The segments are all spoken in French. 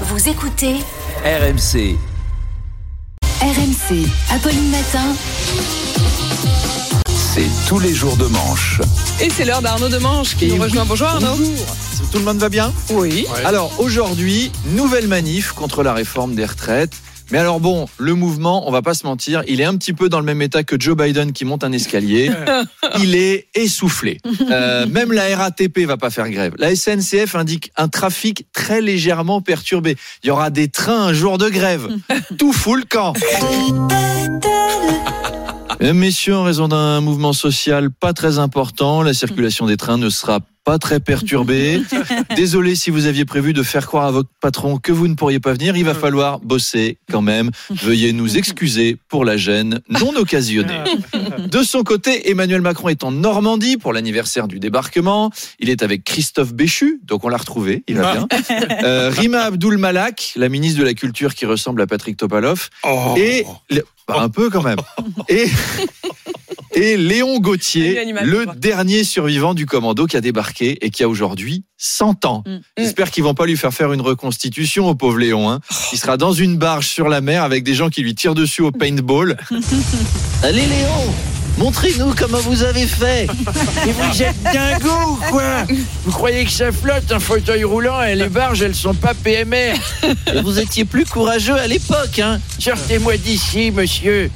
Vous écoutez RMC. RMC. Apolline Matin. C'est tous les jours de manche. Et c'est l'heure d'Arnaud Demanche qui Et nous oui, rejoint. Bonjour Arnaud. Bonjour. Tout le monde va bien? Oui. Alors aujourd'hui, nouvelle manif contre la réforme des retraites. Mais alors bon, le mouvement, on va pas se mentir, il est un petit peu dans le même état que Joe Biden qui monte un escalier. il est essoufflé. Euh, même la RATP va pas faire grève. La SNCF indique un trafic très légèrement perturbé. Il y aura des trains un jour de grève. Tout fout le camp. Mesdames, Messieurs, en raison d'un mouvement social pas très important, la circulation des trains ne sera pas très perturbée. Désolé si vous aviez prévu de faire croire à votre patron que vous ne pourriez pas venir. Il va falloir bosser quand même. Veuillez nous excuser pour la gêne non occasionnée. De son côté, Emmanuel Macron est en Normandie pour l'anniversaire du débarquement. Il est avec Christophe Béchu, donc on l'a retrouvé, il va bien. Euh, Rima Abdul Malak, la ministre de la Culture qui ressemble à Patrick Topalov. Et le- bah, un peu quand même. Et et Léon Gauthier, animal, le dernier survivant du commando qui a débarqué et qui a aujourd'hui 100 ans. Mm. J'espère qu'ils vont pas lui faire faire une reconstitution au pauvre Léon. Hein. Il sera dans une barge sur la mer avec des gens qui lui tirent dessus au paintball. Allez Léon, montrez-nous comment vous avez fait. Et vous êtes dingo ou quoi? Vous croyez que ça flotte un fauteuil roulant et les barges elles sont pas PMR Et vous étiez plus courageux à l'époque, hein Sortez-moi d'ici, monsieur.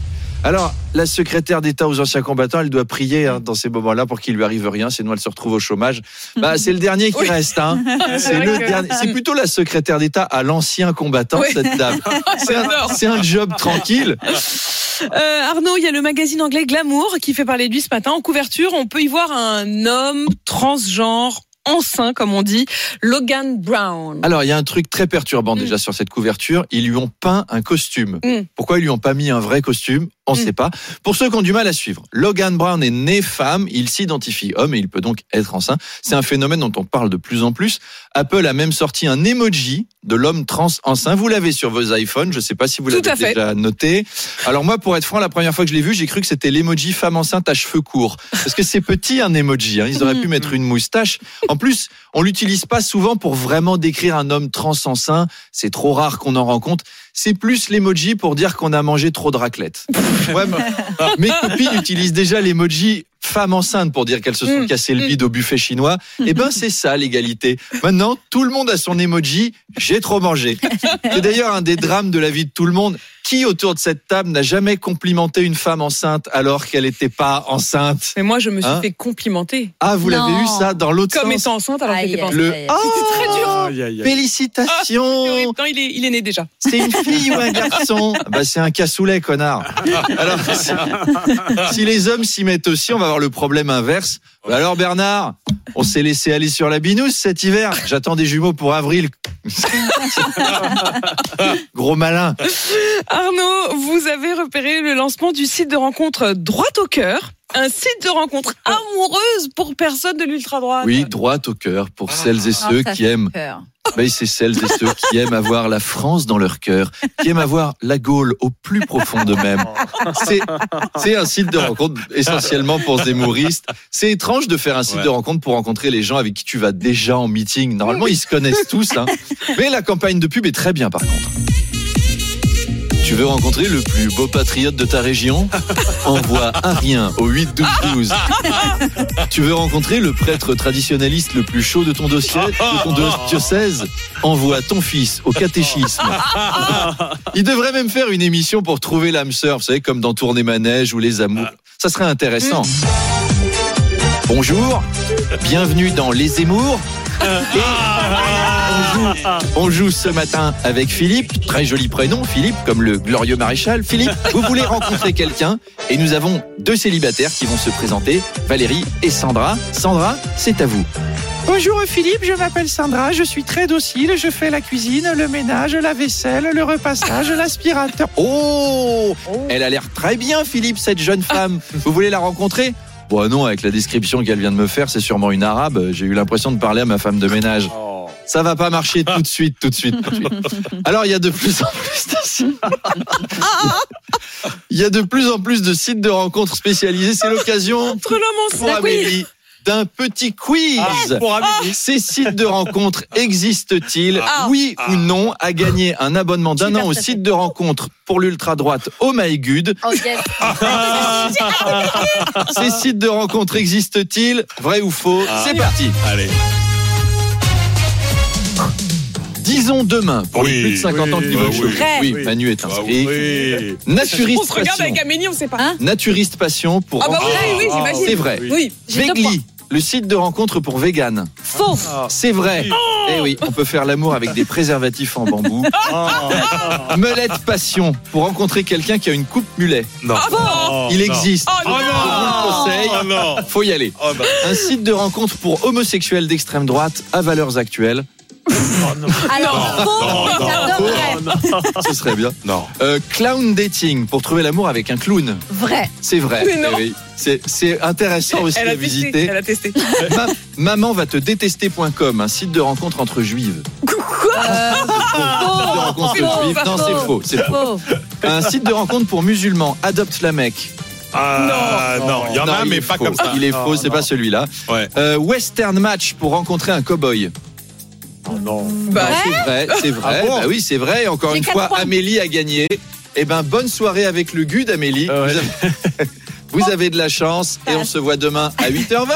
Alors, la secrétaire d'État aux anciens combattants, elle doit prier hein, dans ces moments-là pour qu'il lui arrive rien, sinon elle se retrouve au chômage. Bah, c'est le dernier qui Oui. reste. Hein. C'est que- plutôt la secrétaire d'État à l'ancien combattant, Oui. cette dame. C'est un, job tranquille. Euh, Arnaud, il y a le magazine anglais Glamour qui fait parler de lui ce matin. En couverture, on peut y voir un homme transgenre, enceint comme on dit, Logan Brown. Alors, il y a un truc très perturbant déjà sur cette couverture. Ils lui ont peint un costume. Mm. Pourquoi ils lui ont pas mis un vrai costume On ne Mm. sait pas. Pour ceux qui ont du mal à suivre, Logan Brown est né femme, il s'identifie homme et il peut donc être enceint. C'est un phénomène dont on parle de plus en plus. Apple a même sorti un emoji de l'homme trans enceint. Vous l'avez sur vos iPhones. Je ne sais pas si vous l'avez déjà noté. Alors moi, pour être franc, la première fois que je l'ai vu, j'ai cru que c'était l'emoji femme enceinte à cheveux courts. Parce que c'est petit un emoji. Hein. Ils auraient pu mettre une moustache. En plus, on l'utilise pas souvent pour vraiment décrire un homme trans enceint. C'est trop rare qu'on en rencontre. C'est plus l'emoji pour dire qu'on a mangé trop de raclette. Ouais, mais- mes copines utilisent déjà l'emoji femme enceinte pour dire qu'elles se sont Mm, cassé le mm. bide au buffet chinois. Eh ben, c'est ça l'égalité. Maintenant, tout le monde a son emoji. J'ai trop mangé. C'est d'ailleurs un des drames de la vie de tout le monde. Qui autour de cette table n'a jamais complimenté une femme enceinte alors qu'elle n'était pas enceinte? Mais moi, je me suis Hein? fait complimenter Ah, vous l'avez eu ça dans l'autre comme sens? étant enceinte alors que Aïe, j'étais pas enceinte. Oh, très dur. Ah, horrible. Félicitations. Non, il est, il est né déjà. C'est une fille ou un garçon? Bah c'est un cassoulet, connard. Alors si, si les hommes s'y mettent aussi, on va le problème inverse. Bah alors Bernard, on s'est laissé aller sur la binouse cet hiver. J'attends des jumeaux pour avril. Gros malin. Arnaud, vous avez repéré le lancement du site de rencontre Droite au cœur. Un site de rencontre amoureuse pour personnes de l'ultra-droite. Oui, droite au cœur pour celles et ceux qui aiment. C'est celles et ceux qui aiment avoir la France dans leur cœur, qui aiment avoir la Gaule au plus profond d'eux-mêmes. C'est, c'est un site de rencontre essentiellement pour zémouristes. C'est étrange de faire un site de rencontre pour rencontrer les gens avec qui tu vas déjà en meeting. Normalement, ils se connaissent tous, hein. Mais la campagne de pub est très bien, par contre. Tu veux rencontrer le plus beau patriote de ta région Envoie un rien au 8 12 12. Tu veux rencontrer le prêtre traditionnaliste le plus chaud de ton dossier, de ton diocèse Envoie ton fils au catéchisme. Il devrait même faire une émission pour trouver l'âme sœur, vous savez, comme dans Tourner Manège ou Les Amours. Ça serait intéressant. Bonjour, bienvenue dans Les Émours. Et on, joue, on joue ce matin avec Philippe, très joli prénom, Philippe, comme le glorieux maréchal. Philippe, vous voulez rencontrer quelqu'un? Et nous avons deux célibataires qui vont se présenter, Valérie et Sandra. Sandra, c'est à vous. Bonjour Philippe, je m'appelle Sandra, je suis très docile, je fais la cuisine, le ménage, la vaisselle, le repassage, l'aspirateur. Oh, Elle a l'air très bien, Philippe, cette jeune femme. Vous voulez la rencontrer? Bon non, avec la description qu'elle vient de me faire, c'est sûrement une arabe. J'ai eu l'impression de parler à ma femme de ménage. Ça va pas marcher tout de suite, tout de suite, tout de suite. Alors il y a de plus en plus de sites. Il y a de plus en plus de sites de rencontres spécialisés. C'est l'occasion pour. Amélie d'un petit quiz. Pour Amélie. Ces sites de rencontres existent-ils? Ah. Oui ou non À gagner un abonnement d'un an au site de rencontre pour l'ultra droite Oh My Good. Oh yes. Ces sites de rencontres existent-ils? Vrai ou faux? Ah. C'est parti. Allez. Disons demain pour les Oui, plus de 50 ans qui oui, veulent oui. Vrai. Oui, Oui. Manu est Ah inscrit. oui. Naturiste On se regarde passion. avec Amélie, on sait pas. Hein Naturiste passion pour ah bah oui, oui, j'imagine. C'est vrai. Oui. Vegli, le site de rencontre pour vegan. Faux. C'est vrai. Eh oui, on peut faire l'amour avec des préservatifs en bambou. Melette passion pour rencontrer quelqu'un qui a une coupe mulet. Non. Ah Il non. existe. Oh Oh non Je vous le conseille. Oh non. Faut y aller. Oh bah. Un site de rencontre pour homosexuels d'extrême droite à valeurs actuelles. Alors, faux. non, J'adorerais. Ce serait bien. Non. Euh, clown dating pour trouver l'amour avec un clown. Vrai. C'est vrai. Mais non. Eh oui. C'est, c'est intéressant aussi Elle à a testé. visiter. Elle a testé. Ma- maman va te détester.com, un site de rencontre entre juives. Euh, Site de rencontre faux, juives. pas Non, faux. c'est faux. C'est faux. Faux. Un site de rencontre pour musulmans. Adopte la Mecque. Ah, non. Il y en Non, a, il mais est pas faux. comme ça. Il est faux, c'est pas celui-là. Ouais. Euh, Western Match pour rencontrer un cow-boy. Bah, C'est vrai, c'est vrai. Ah bon bah oui, c'est vrai. Encore J'ai une fois, points. Amélie a gagné. Eh ben, bonne soirée avec le GUD, Amélie. Ah ouais. Vous, avez, vous avez de la chance et on se voit demain à 8h20.